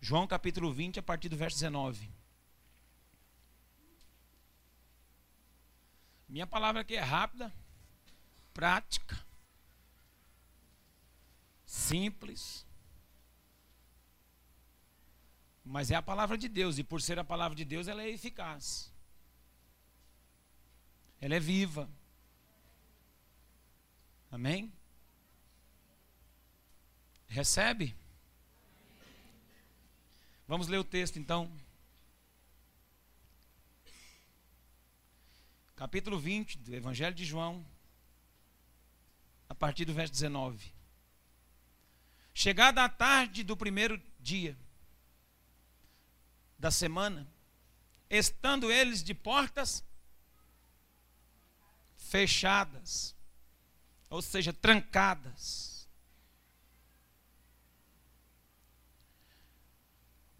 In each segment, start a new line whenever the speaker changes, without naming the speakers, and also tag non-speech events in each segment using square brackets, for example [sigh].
João capítulo 20, a partir do verso 19. Minha palavra aqui é rápida, prática, simples. Mas é a palavra de Deus, e por ser a palavra de Deus, ela é eficaz. Ela é viva. Amém? Recebe? Vamos ler o texto então. Capítulo 20 do Evangelho de João, a partir do verso 19. Chegada a tarde do primeiro dia da semana, estando eles de portas fechadas, ou seja, trancadas.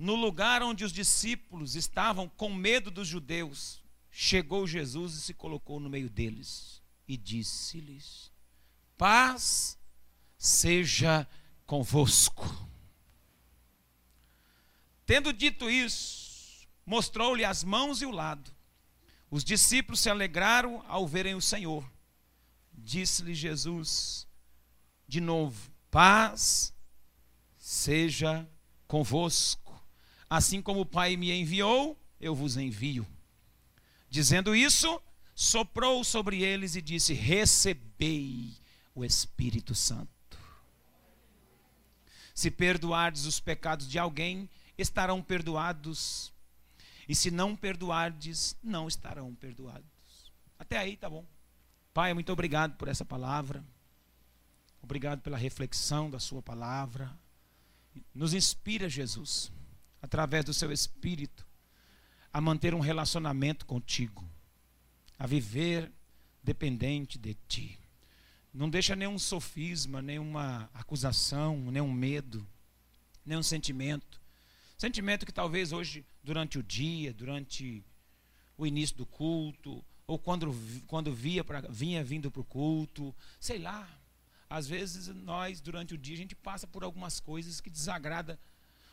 No lugar onde os discípulos estavam com medo dos judeus, chegou Jesus e se colocou no meio deles e disse-lhes: Paz seja convosco. Tendo dito isso, mostrou-lhe as mãos e o lado. Os discípulos se alegraram ao verem o Senhor. Disse-lhe Jesus de novo: Paz seja convosco. Assim como o Pai me enviou, eu vos envio. Dizendo isso, soprou sobre eles e disse: Recebei o Espírito Santo. Se perdoardes os pecados de alguém, estarão perdoados e se não perdoardes, não estarão perdoados. Até aí tá bom. Pai, muito obrigado por essa palavra. Obrigado pela reflexão da Sua palavra. Nos inspira, Jesus, através do Seu Espírito, a manter um relacionamento contigo, a viver dependente de Ti. Não deixa nenhum sofisma, nenhuma acusação, nenhum medo, nenhum sentimento. Sentimento que talvez hoje durante o dia, durante o início do culto, ou quando, quando via pra, vinha vindo para o culto, sei lá. Às vezes nós, durante o dia, a gente passa por algumas coisas que desagrada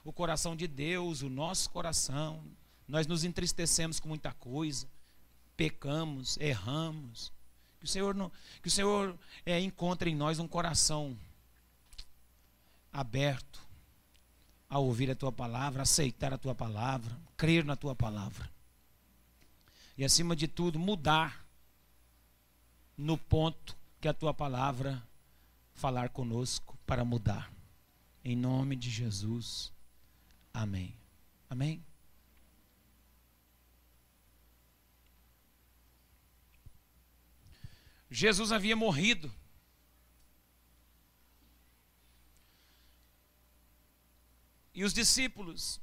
o coração de Deus, o nosso coração. Nós nos entristecemos com muita coisa, pecamos, erramos. Que o Senhor, que o Senhor é, encontre em nós um coração aberto, a ouvir a tua palavra, aceitar a tua palavra, crer na tua palavra. E acima de tudo, mudar no ponto que a tua palavra falar conosco para mudar. Em nome de Jesus. Amém. Amém. Jesus havia morrido E os discípulos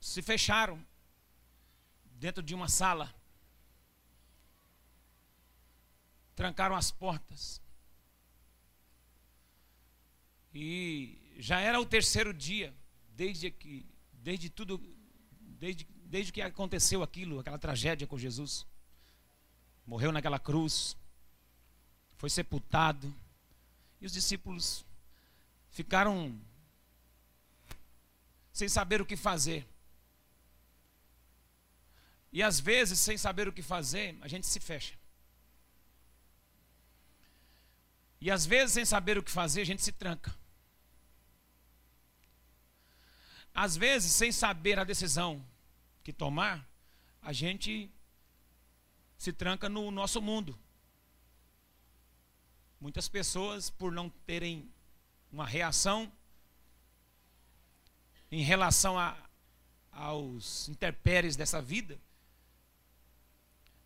se fecharam dentro de uma sala, trancaram as portas. E já era o terceiro dia, desde que, desde tudo, desde, desde que aconteceu aquilo, aquela tragédia com Jesus. Morreu naquela cruz, foi sepultado. E os discípulos ficaram sem saber o que fazer. E às vezes, sem saber o que fazer, a gente se fecha. E às vezes, sem saber o que fazer, a gente se tranca. Às vezes, sem saber a decisão que tomar, a gente se tranca no nosso mundo. Muitas pessoas, por não terem uma reação em relação a, aos interpéries dessa vida,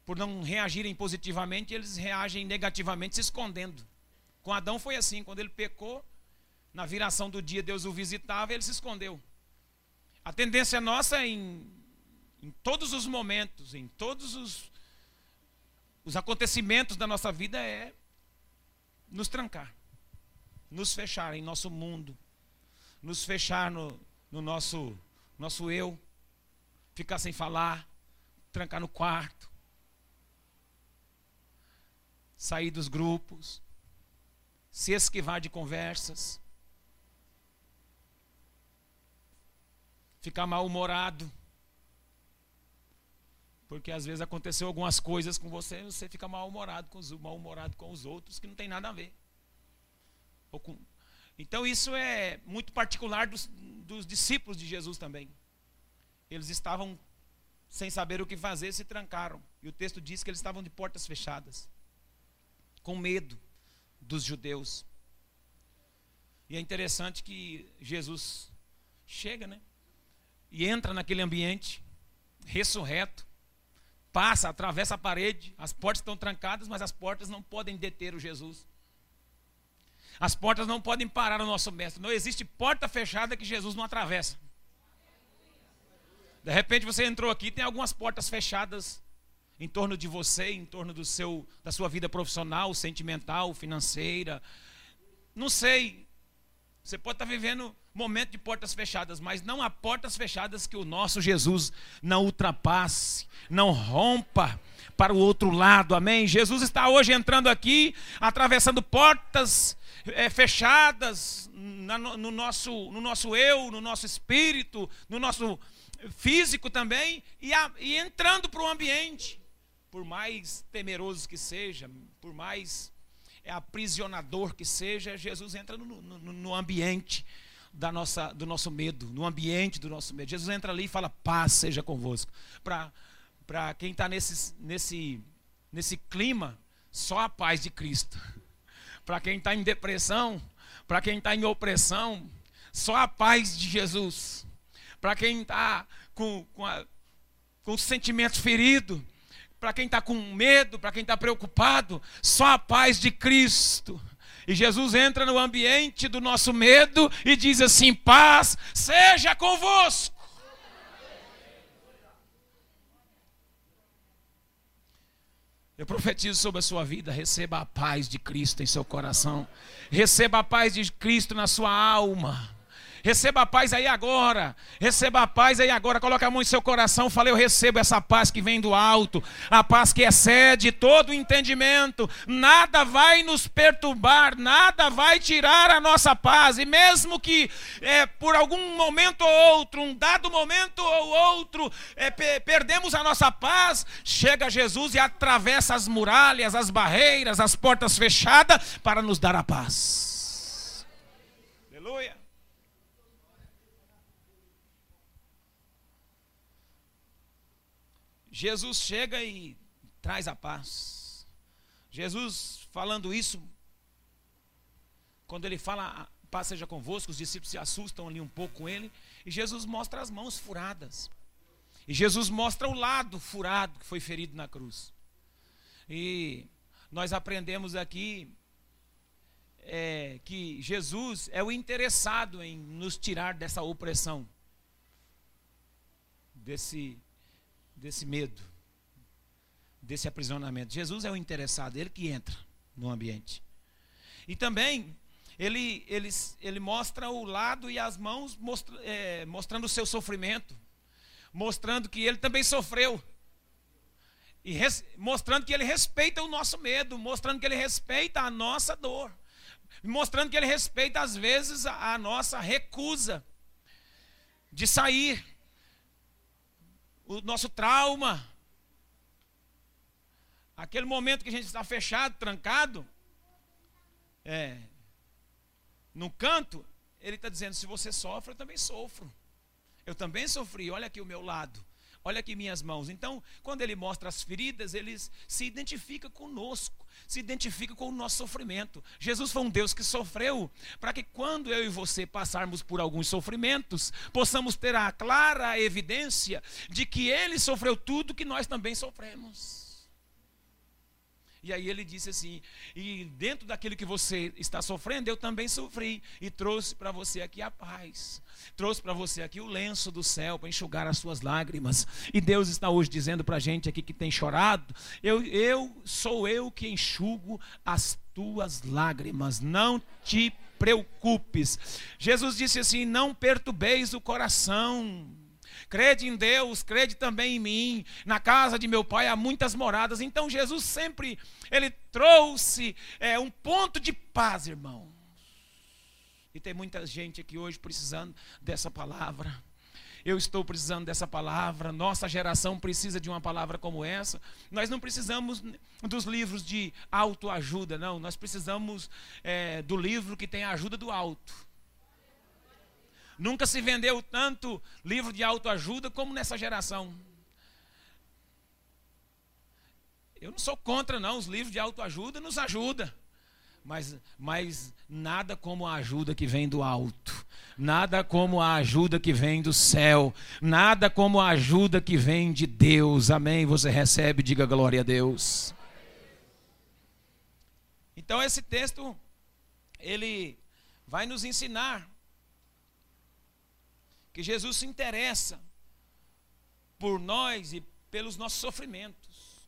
por não reagirem positivamente, eles reagem negativamente, se escondendo. Com Adão foi assim, quando ele pecou, na viração do dia Deus o visitava, ele se escondeu. A tendência nossa em, em todos os momentos, em todos os, os acontecimentos da nossa vida é nos trancar nos fechar em nosso mundo, nos fechar no, no nosso, nosso eu, ficar sem falar, trancar no quarto, sair dos grupos, se esquivar de conversas, ficar mal-humorado. Porque às vezes aconteceu algumas coisas com você, você fica mal-humorado com os mal-humorado com os outros que não tem nada a ver. Com... Então isso é muito particular dos, dos discípulos de Jesus também. Eles estavam sem saber o que fazer, se trancaram. E o texto diz que eles estavam de portas fechadas, com medo dos judeus. E é interessante que Jesus chega, né? E entra naquele ambiente, ressurreto, passa, atravessa a parede, as portas estão trancadas, mas as portas não podem deter o Jesus. As portas não podem parar o nosso mestre. Não existe porta fechada que Jesus não atravessa. De repente você entrou aqui, tem algumas portas fechadas em torno de você, em torno do seu, da sua vida profissional, sentimental, financeira. Não sei. Você pode estar vivendo momento de portas fechadas, mas não há portas fechadas que o nosso Jesus não ultrapasse, não rompa para o outro lado. Amém? Jesus está hoje entrando aqui, atravessando portas é, fechadas na, no, nosso, no nosso eu, no nosso espírito, no nosso físico também, e, a, e entrando para o ambiente. Por mais temeroso que seja, por mais aprisionador que seja, Jesus entra no, no, no ambiente da nossa, do nosso medo, no ambiente do nosso medo. Jesus entra ali e fala: paz seja convosco. Para quem está nesse, nesse, nesse clima, só a paz de Cristo. [laughs] Para quem está em depressão, para quem está em opressão, só a paz de Jesus. Para quem está com, com, com os sentimentos feridos, para quem está com medo, para quem está preocupado, só a paz de Cristo. E Jesus entra no ambiente do nosso medo e diz assim: paz seja convosco. Eu profetizo sobre a sua vida, receba a paz de Cristo em seu coração. Receba a paz de Cristo na sua alma. Receba a paz aí agora. Receba a paz aí agora. Coloque a mão em seu coração. Fale, eu recebo essa paz que vem do alto. A paz que excede todo o entendimento. Nada vai nos perturbar. Nada vai tirar a nossa paz. E mesmo que é, por algum momento ou outro, um dado momento ou outro, é, perdemos a nossa paz, chega Jesus e atravessa as muralhas, as barreiras, as portas fechadas para nos dar a paz. Aleluia. Jesus chega e traz a paz. Jesus falando isso, quando ele fala, paz seja convosco, os discípulos se assustam ali um pouco com ele, e Jesus mostra as mãos furadas. E Jesus mostra o lado furado que foi ferido na cruz. E nós aprendemos aqui é, que Jesus é o interessado em nos tirar dessa opressão, desse desse medo, desse aprisionamento. Jesus é o interessado, ele que entra no ambiente. E também ele, ele, ele mostra o lado e as mãos mostra, é, mostrando o seu sofrimento, mostrando que ele também sofreu. E res, mostrando que ele respeita o nosso medo, mostrando que ele respeita a nossa dor, mostrando que ele respeita às vezes a, a nossa recusa de sair, o nosso trauma. Aquele momento que a gente está fechado, trancado, é, no canto, ele está dizendo: se você sofre, eu também sofro. Eu também sofri, olha aqui o meu lado. Olha aqui minhas mãos. Então, quando ele mostra as feridas, ele se identifica conosco, se identifica com o nosso sofrimento. Jesus foi um Deus que sofreu, para que quando eu e você passarmos por alguns sofrimentos, possamos ter a clara evidência de que ele sofreu tudo que nós também sofremos. E aí ele disse assim: e dentro daquilo que você está sofrendo, eu também sofri. E trouxe para você aqui a paz. Trouxe para você aqui o lenço do céu para enxugar as suas lágrimas. E Deus está hoje dizendo para a gente aqui que tem chorado: eu, eu sou eu que enxugo as tuas lágrimas. Não te preocupes. Jesus disse assim: não perturbeis o coração crede em Deus, crede também em mim. Na casa de meu pai há muitas moradas. Então Jesus sempre ele trouxe é, um ponto de paz, irmão. E tem muita gente aqui hoje precisando dessa palavra. Eu estou precisando dessa palavra. Nossa geração precisa de uma palavra como essa. Nós não precisamos dos livros de autoajuda, não. Nós precisamos é, do livro que tem a ajuda do alto. Nunca se vendeu tanto livro de autoajuda como nessa geração. Eu não sou contra, não. Os livros de autoajuda nos ajudam. Mas, mas nada como a ajuda que vem do alto. Nada como a ajuda que vem do céu. Nada como a ajuda que vem de Deus. Amém? Você recebe, diga glória a Deus. Então esse texto, ele vai nos ensinar que Jesus se interessa por nós e pelos nossos sofrimentos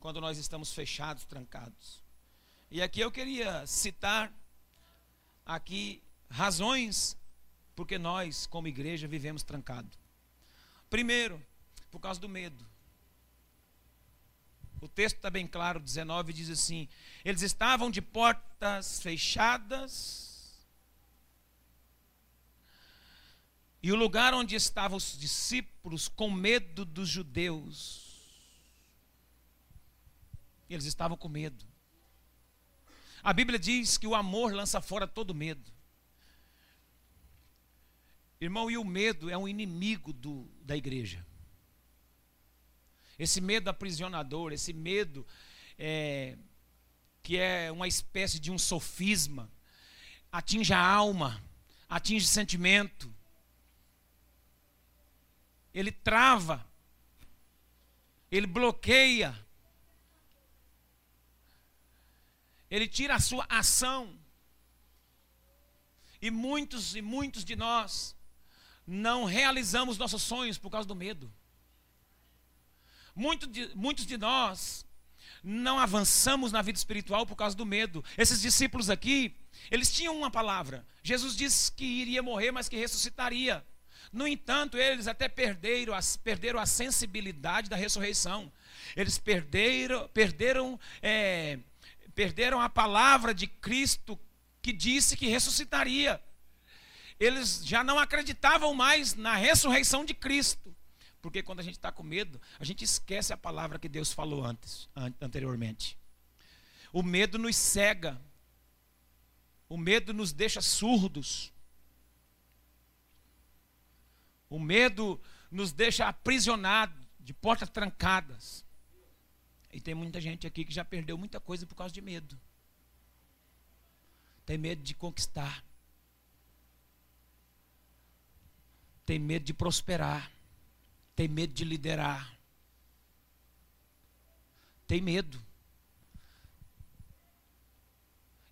quando nós estamos fechados, trancados. E aqui eu queria citar aqui razões porque nós, como igreja, vivemos trancado. Primeiro, por causa do medo. O texto está bem claro, 19 diz assim: eles estavam de portas fechadas, e o lugar onde estavam os discípulos com medo dos judeus eles estavam com medo. A Bíblia diz que o amor lança fora todo medo. Irmão, e o medo é um inimigo do, da igreja. Esse medo aprisionador, esse medo é, que é uma espécie de um sofisma, atinge a alma, atinge sentimento. Ele trava, ele bloqueia ele tira a sua ação. E muitos e muitos de nós não realizamos nossos sonhos por causa do medo. Muito de, muitos de nós não avançamos na vida espiritual por causa do medo. Esses discípulos aqui, eles tinham uma palavra. Jesus disse que iria morrer, mas que ressuscitaria. No entanto, eles até perderam a, perderam a sensibilidade da ressurreição. Eles perderam, perderam é, perderam a palavra de Cristo que disse que ressuscitaria. Eles já não acreditavam mais na ressurreição de Cristo. Porque quando a gente está com medo, a gente esquece a palavra que Deus falou antes, anteriormente. O medo nos cega. O medo nos deixa surdos. O medo nos deixa aprisionados, de portas trancadas. E tem muita gente aqui que já perdeu muita coisa por causa de medo. Tem medo de conquistar. Tem medo de prosperar. Tem medo de liderar. Tem medo.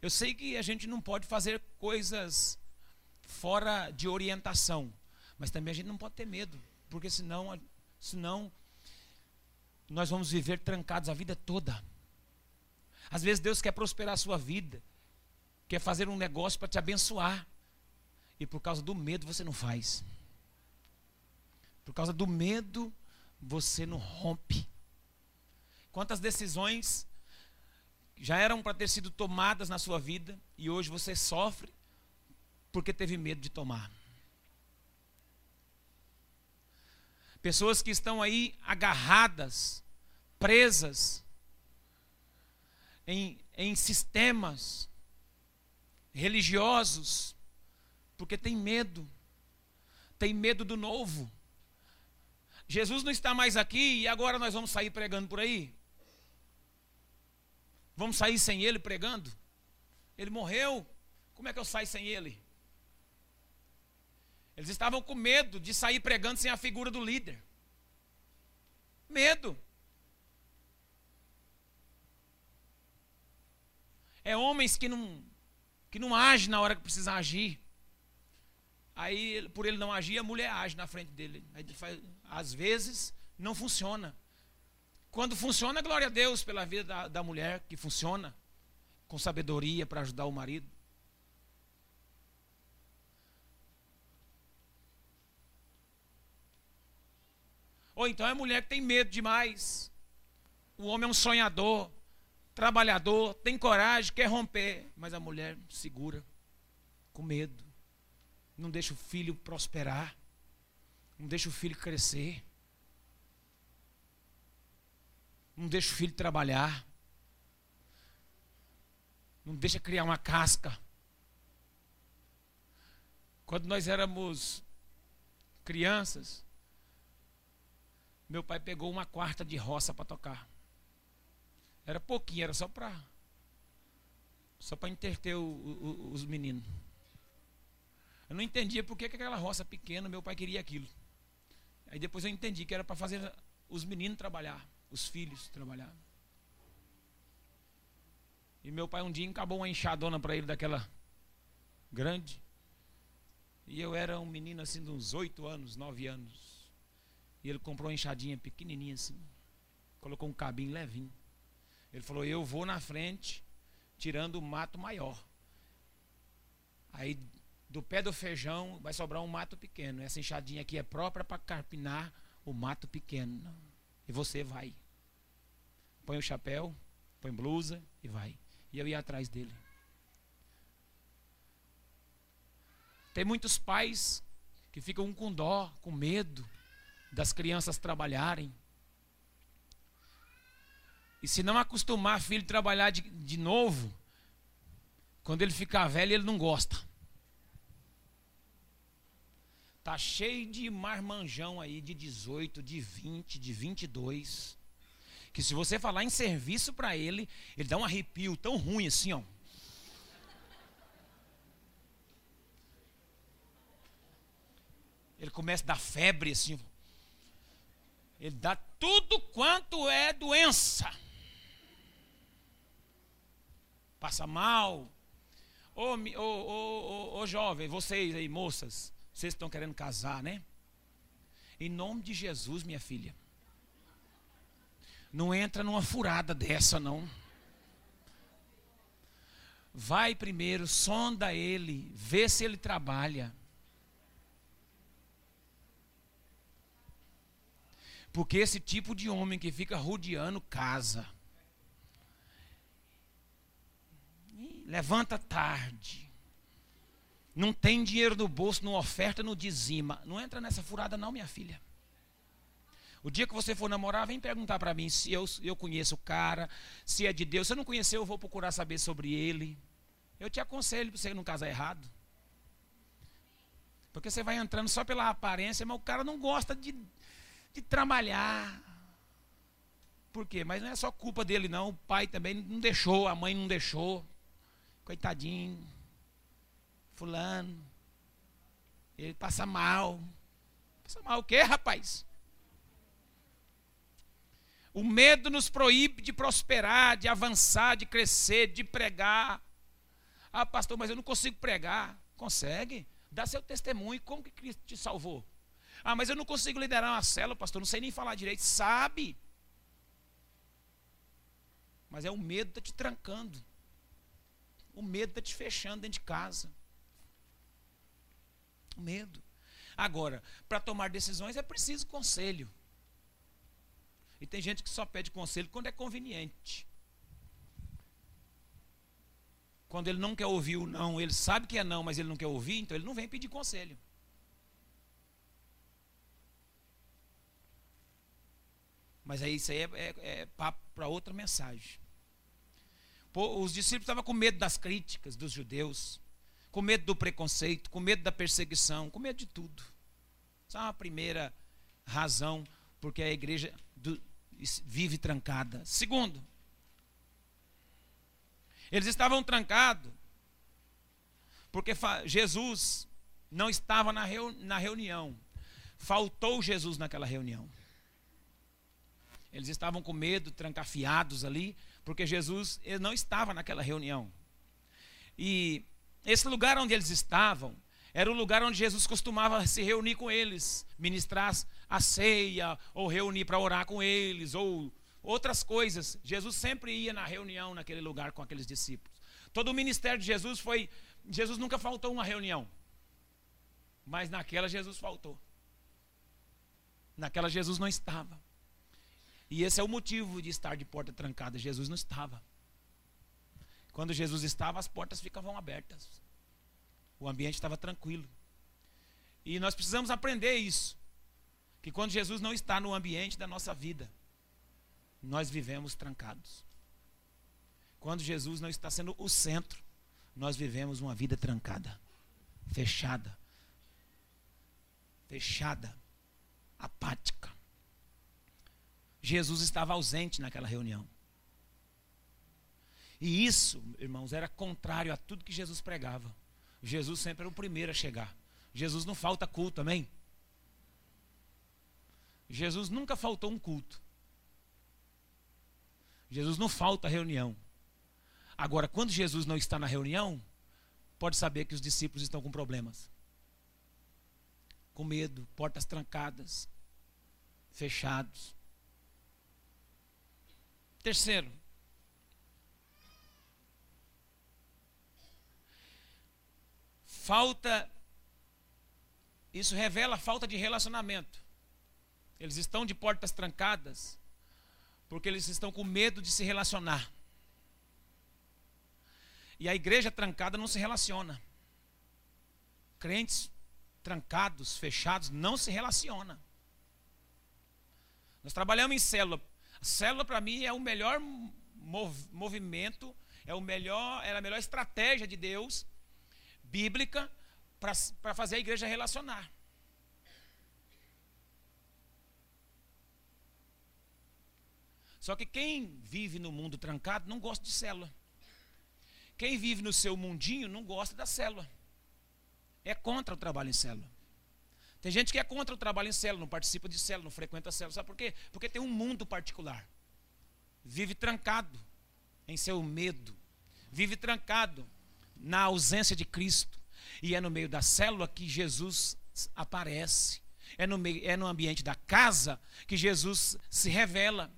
Eu sei que a gente não pode fazer coisas fora de orientação, mas também a gente não pode ter medo, porque senão, senão nós vamos viver trancados a vida toda. Às vezes Deus quer prosperar a sua vida, quer fazer um negócio para te abençoar, e por causa do medo você não faz. Por causa do medo você não rompe. Quantas decisões já eram para ter sido tomadas na sua vida e hoje você sofre porque teve medo de tomar. Pessoas que estão aí agarradas, presas em, em sistemas religiosos, porque tem medo, tem medo do novo. Jesus não está mais aqui e agora nós vamos sair pregando por aí? Vamos sair sem ele pregando? Ele morreu, como é que eu saio sem ele? Eles estavam com medo de sair pregando sem a figura do líder. Medo. É homens que não que não agem na hora que precisa agir. Aí, por ele não agir, a mulher age na frente dele. Aí, faz, às vezes, não funciona. Quando funciona, glória a Deus pela vida da, da mulher que funciona com sabedoria para ajudar o marido. Ou então é mulher que tem medo demais. O homem é um sonhador, trabalhador, tem coragem, quer romper, mas a mulher segura, com medo. Não deixa o filho prosperar. Não deixa o filho crescer. Não deixa o filho trabalhar. Não deixa criar uma casca. Quando nós éramos crianças, meu pai pegou uma quarta de roça para tocar. Era pouquinho, era só para só para interter o, o, os meninos. Eu não entendia por que aquela roça pequena, meu pai queria aquilo. Aí depois eu entendi que era para fazer os meninos trabalhar, os filhos trabalhar. E meu pai um dia encabou uma enxadona para ele daquela grande. E eu era um menino assim de uns oito anos, nove anos. E ele comprou uma enxadinha pequenininha assim. Colocou um cabinho levinho. Ele falou: Eu vou na frente, tirando o mato maior. Aí do pé do feijão vai sobrar um mato pequeno. Essa enxadinha aqui é própria para carpinar o mato pequeno. E você vai. Põe o chapéu, põe blusa e vai. E eu ia atrás dele. Tem muitos pais que ficam com dó, com medo das crianças trabalharem. E se não acostumar filho a trabalhar de, de novo, quando ele ficar velho, ele não gosta. Tá cheio de marmanjão aí de 18, de 20, de 22. Que se você falar em serviço para ele, ele dá um arrepio tão ruim assim, ó. Ele começa a dar febre assim. Ele dá tudo quanto é doença. Passa mal. Ô, jovem, vocês aí, moças, vocês estão querendo casar, né? Em nome de Jesus, minha filha. Não entra numa furada dessa, não. Vai primeiro, sonda ele, vê se ele trabalha. Porque esse tipo de homem que fica rodeando casa. Levanta tarde. Não tem dinheiro no bolso, não oferta, não dizima. Não entra nessa furada, não, minha filha. O dia que você for namorar, vem perguntar para mim se eu, eu conheço o cara, se é de Deus. Se eu não conhecer, eu vou procurar saber sobre ele. Eu te aconselho para você não casar errado. Porque você vai entrando só pela aparência, mas o cara não gosta de, de trabalhar. Por quê? Mas não é só culpa dele, não. O pai também não deixou, a mãe não deixou. Coitadinho. Fulano. Ele passa mal. Passa mal o quê, rapaz? O medo nos proíbe de prosperar, de avançar, de crescer, de pregar. Ah, pastor, mas eu não consigo pregar. Consegue? Dá seu testemunho. Como que Cristo te salvou? Ah, mas eu não consigo liderar uma célula, pastor. Não sei nem falar direito. Sabe? Mas é o medo está te trancando. O medo está te fechando dentro de casa. O medo. Agora, para tomar decisões é preciso conselho. E tem gente que só pede conselho quando é conveniente. Quando ele não quer ouvir o não, ele sabe que é não, mas ele não quer ouvir, então ele não vem pedir conselho. Mas aí isso aí é, é, é papo para outra mensagem. Os discípulos estavam com medo das críticas dos judeus, com medo do preconceito, com medo da perseguição, com medo de tudo. Essa é uma primeira razão porque a igreja do, vive trancada. Segundo, eles estavam trancados porque Jesus não estava na reunião. Faltou Jesus naquela reunião. Eles estavam com medo, trancafiados ali, porque Jesus não estava naquela reunião. E esse lugar onde eles estavam era o lugar onde Jesus costumava se reunir com eles, ministrar a ceia, ou reunir para orar com eles, ou outras coisas. Jesus sempre ia na reunião naquele lugar com aqueles discípulos. Todo o ministério de Jesus foi. Jesus nunca faltou uma reunião. Mas naquela Jesus faltou. Naquela Jesus não estava. E esse é o motivo de estar de porta trancada. Jesus não estava. Quando Jesus estava, as portas ficavam abertas. O ambiente estava tranquilo. E nós precisamos aprender isso. Que quando Jesus não está no ambiente da nossa vida, nós vivemos trancados. Quando Jesus não está sendo o centro, nós vivemos uma vida trancada, fechada, fechada, apática. Jesus estava ausente naquela reunião. E isso, irmãos, era contrário a tudo que Jesus pregava. Jesus sempre era o primeiro a chegar. Jesus não falta culto, amém? Jesus nunca faltou um culto. Jesus não falta reunião. Agora, quando Jesus não está na reunião, pode saber que os discípulos estão com problemas. Com medo, portas trancadas, fechados. Terceiro, falta, isso revela falta de relacionamento. Eles estão de portas trancadas porque eles estão com medo de se relacionar. E a igreja trancada não se relaciona. Crentes trancados, fechados, não se relaciona. Nós trabalhamos em célula. Célula para mim é o melhor mov movimento, é o melhor, é a melhor estratégia de Deus bíblica para fazer a igreja relacionar. Só que quem vive no mundo trancado não gosta de célula. Quem vive no seu mundinho não gosta da célula. É contra o trabalho em célula. Tem gente que é contra o trabalho em célula, não participa de célula, não frequenta célula. Sabe por quê? Porque tem um mundo particular. Vive trancado em seu medo. Vive trancado na ausência de Cristo. E é no meio da célula que Jesus aparece. É no, meio, é no ambiente da casa que Jesus se revela.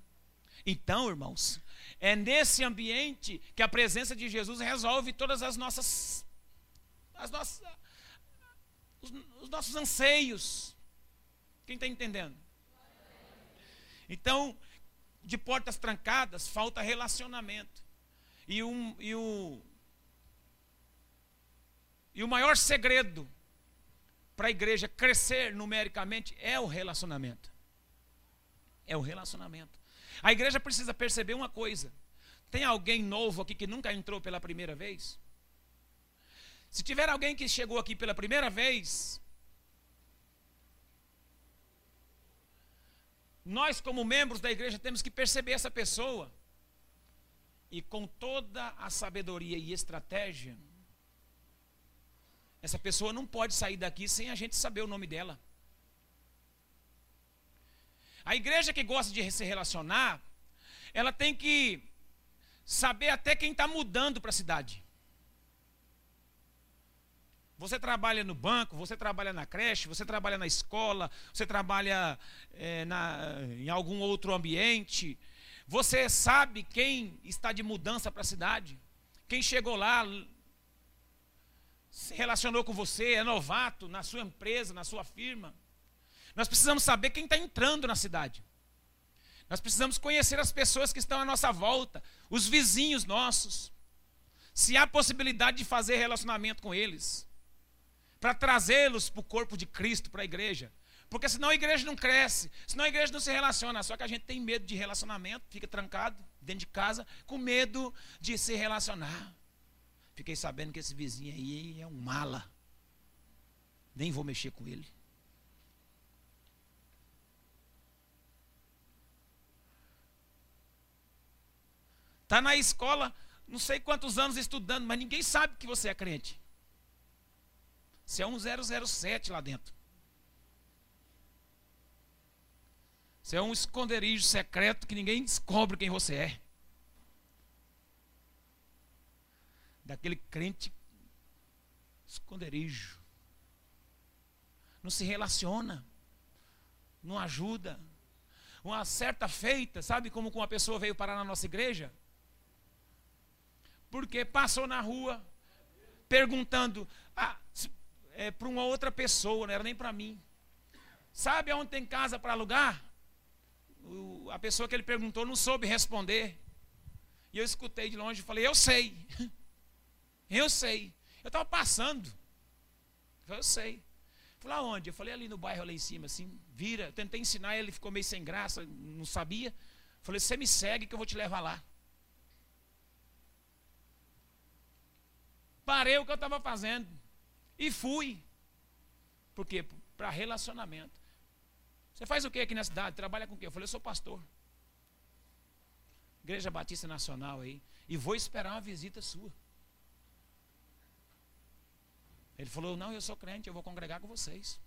Então, irmãos, é nesse ambiente que a presença de Jesus resolve todas as nossas, as nossas os, os nossos anseios. Quem está entendendo? Então, de portas trancadas, falta relacionamento. E, um, e o, e o maior segredo para a igreja crescer numericamente é o relacionamento. É o relacionamento. A igreja precisa perceber uma coisa: tem alguém novo aqui que nunca entrou pela primeira vez? Se tiver alguém que chegou aqui pela primeira vez, nós, como membros da igreja, temos que perceber essa pessoa e, com toda a sabedoria e estratégia, essa pessoa não pode sair daqui sem a gente saber o nome dela. A igreja que gosta de se relacionar, ela tem que saber até quem está mudando para a cidade. Você trabalha no banco, você trabalha na creche, você trabalha na escola, você trabalha é, na, em algum outro ambiente. Você sabe quem está de mudança para a cidade, quem chegou lá, se relacionou com você, é novato na sua empresa, na sua firma. Nós precisamos saber quem está entrando na cidade. Nós precisamos conhecer as pessoas que estão à nossa volta, os vizinhos nossos. Se há possibilidade de fazer relacionamento com eles, para trazê-los para o corpo de Cristo, para a igreja. Porque senão a igreja não cresce, senão a igreja não se relaciona. Só que a gente tem medo de relacionamento, fica trancado dentro de casa, com medo de se relacionar. Fiquei sabendo que esse vizinho aí é um mala. Nem vou mexer com ele. Está na escola, não sei quantos anos estudando, mas ninguém sabe que você é crente. Você é um 007 lá dentro. Você é um esconderijo secreto que ninguém descobre quem você é. daquele crente esconderijo. Não se relaciona, não ajuda. Uma certa feita, sabe como uma pessoa veio parar na nossa igreja? Porque passou na rua perguntando ah, é, para uma outra pessoa, não era nem para mim. Sabe aonde tem casa para alugar? O, a pessoa que ele perguntou não soube responder. E eu escutei de longe e falei: Eu sei. [laughs] Eu sei. Eu estava passando. Eu sei. Falei, aonde? Eu falei, ali no bairro, lá em cima, assim, vira. Tentei ensinar, ele ficou meio sem graça, não sabia. Falei, você me segue que eu vou te levar lá. Parei o que eu estava fazendo e fui. Por quê? Para relacionamento. Você faz o que aqui na cidade? Trabalha com o quê? Eu falei, eu sou pastor. Igreja Batista Nacional aí. E vou esperar uma visita sua. Ele falou: Não, eu sou crente, eu vou congregar com vocês.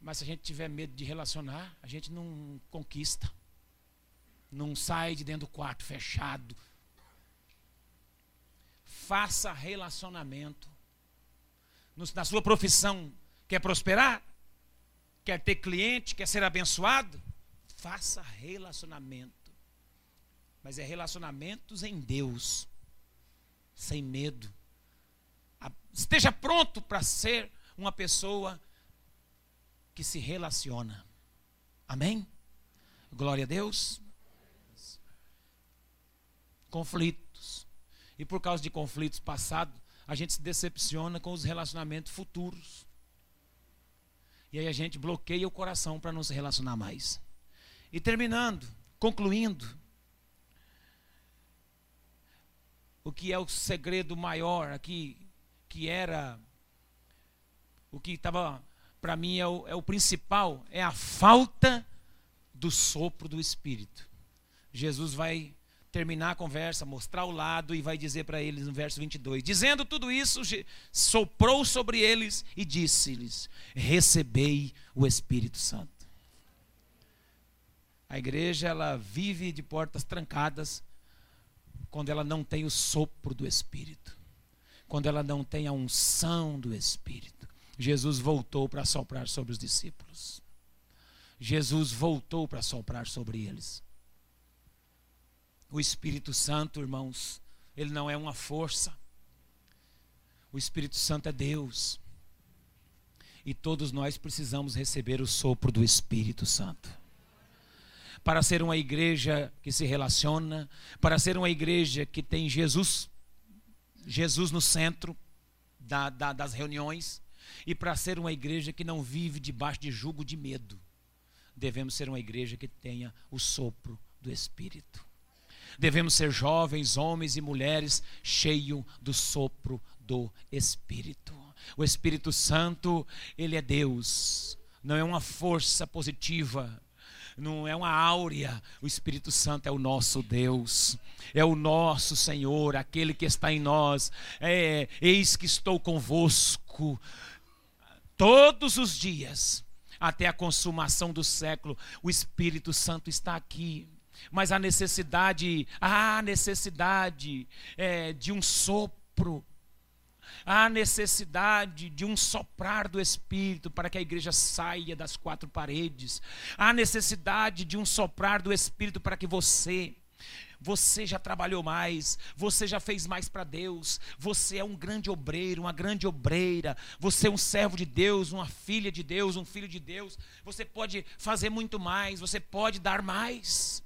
Mas se a gente tiver medo de relacionar, a gente não conquista. Não sai de dentro do quarto fechado. Faça relacionamento. Na sua profissão, quer prosperar? Quer ter cliente? Quer ser abençoado? Faça relacionamento. Mas é relacionamentos em Deus sem medo. Esteja pronto para ser uma pessoa que se relaciona. Amém? Glória a Deus. Conflitos. E por causa de conflitos passados, a gente se decepciona com os relacionamentos futuros. E aí a gente bloqueia o coração para não se relacionar mais. E terminando, concluindo, o que é o segredo maior aqui, que era o que estava para mim é o, é o principal, é a falta do sopro do Espírito. Jesus vai terminar a conversa, mostrar o lado e vai dizer para eles no verso 22: Dizendo tudo isso, soprou sobre eles e disse-lhes: Recebei o Espírito Santo. A igreja ela vive de portas trancadas quando ela não tem o sopro do Espírito, quando ela não tem a unção do Espírito. Jesus voltou para soprar sobre os discípulos. Jesus voltou para soprar sobre eles. O Espírito Santo, irmãos, ele não é uma força. O Espírito Santo é Deus. E todos nós precisamos receber o sopro do Espírito Santo para ser uma igreja que se relaciona, para ser uma igreja que tem Jesus, Jesus no centro da, da, das reuniões, e para ser uma igreja que não vive debaixo de jugo de medo. Devemos ser uma igreja que tenha o sopro do Espírito. Devemos ser jovens, homens e mulheres cheios do sopro do Espírito. O Espírito Santo, ele é Deus, não é uma força positiva, não é uma áurea. O Espírito Santo é o nosso Deus, é o nosso Senhor, aquele que está em nós. É, eis que estou convosco todos os dias, até a consumação do século. O Espírito Santo está aqui. Mas a necessidade, a necessidade é, de um sopro Há necessidade de um soprar do Espírito para que a igreja saia das quatro paredes. Há necessidade de um soprar do Espírito para que você você já trabalhou mais, você já fez mais para Deus, você é um grande obreiro, uma grande obreira, você é um servo de Deus, uma filha de Deus, um filho de Deus, você pode fazer muito mais, você pode dar mais.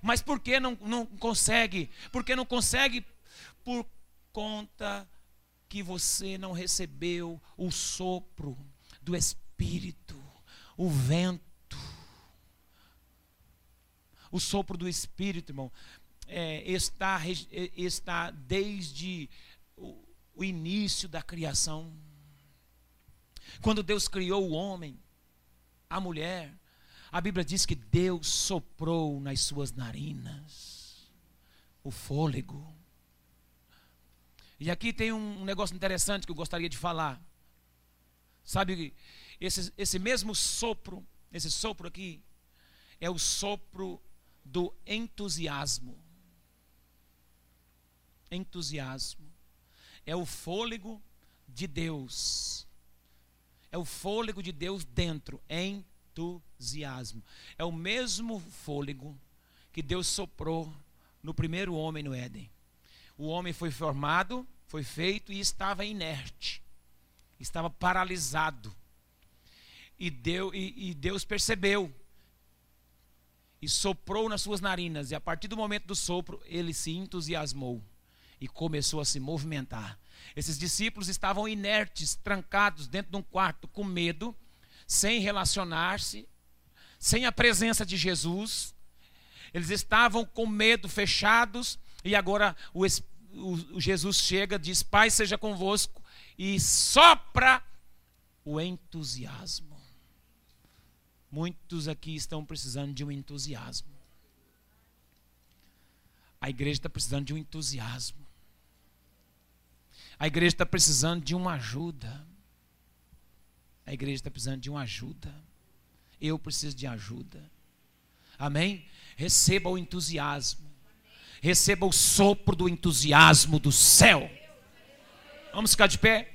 Mas por que não, não consegue? Porque não consegue por conta que você não recebeu o sopro do Espírito, o vento. O sopro do Espírito, irmão, é, está, é, está desde o, o início da criação. Quando Deus criou o homem, a mulher, a Bíblia diz que Deus soprou nas suas narinas o fôlego. E aqui tem um negócio interessante que eu gostaria de falar. Sabe, esse, esse mesmo sopro, esse sopro aqui, é o sopro do entusiasmo. Entusiasmo. É o fôlego de Deus. É o fôlego de Deus dentro. Entusiasmo. É o mesmo fôlego que Deus soprou no primeiro homem no Éden. O homem foi formado, foi feito e estava inerte, estava paralisado. E, deu, e, e Deus percebeu e soprou nas suas narinas, e a partir do momento do sopro, ele se entusiasmou. e começou a se movimentar. Esses discípulos estavam inertes, trancados dentro de um quarto, com medo, sem relacionar-se, sem a presença de Jesus. Eles estavam com medo, fechados, e agora o, o, o Jesus chega, diz: Pai seja convosco, e sopra o entusiasmo. Muitos aqui estão precisando de um entusiasmo. A igreja está precisando de um entusiasmo. A igreja está precisando de uma ajuda. A igreja está precisando de uma ajuda. Eu preciso de ajuda. Amém? Receba o entusiasmo. Receba o sopro do entusiasmo do céu. Vamos ficar de pé?